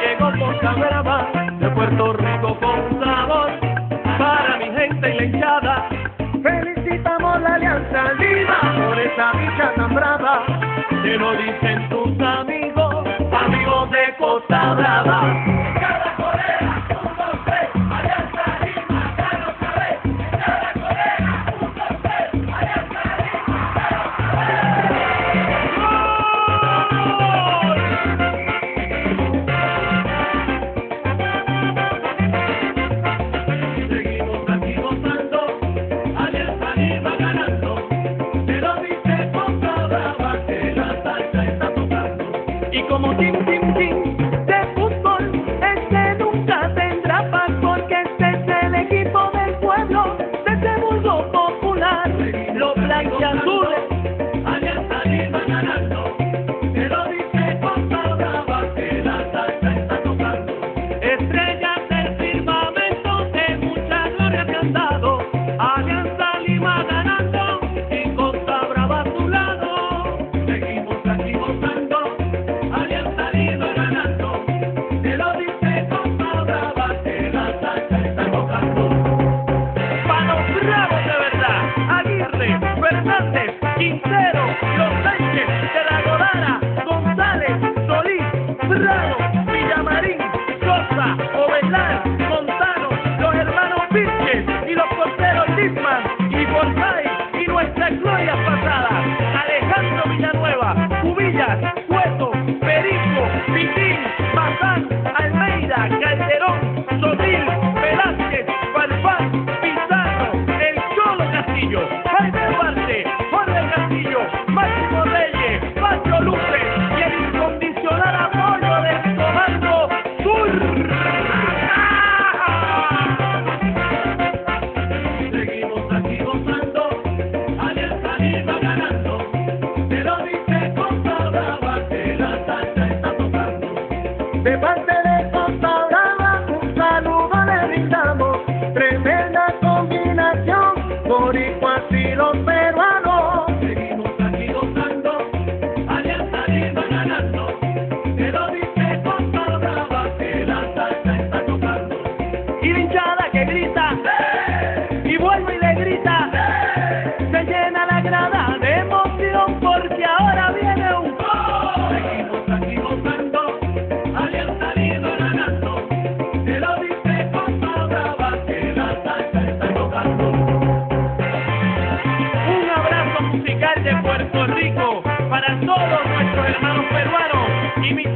llegó Ponza Brava de Puerto Rico con sabor para mi gente y hinchada. Felicitamos la alianza viva por esa dicha tan brava que lo dicen. como que Quintero, Los Sánchez, de la Godara, González, Solís, Bravo, Villamarín, Sosa, Ovelar, Montano, los hermanos Vírquez y los porteros Lisman y Borsay y nuestras glorias pasadas, Alejandro Villanueva, Cubillas, Cueto, Perico, Pitín, Bazán, Almeida, Calderón, Sotil, todos nuestros hermanos peruanos y mis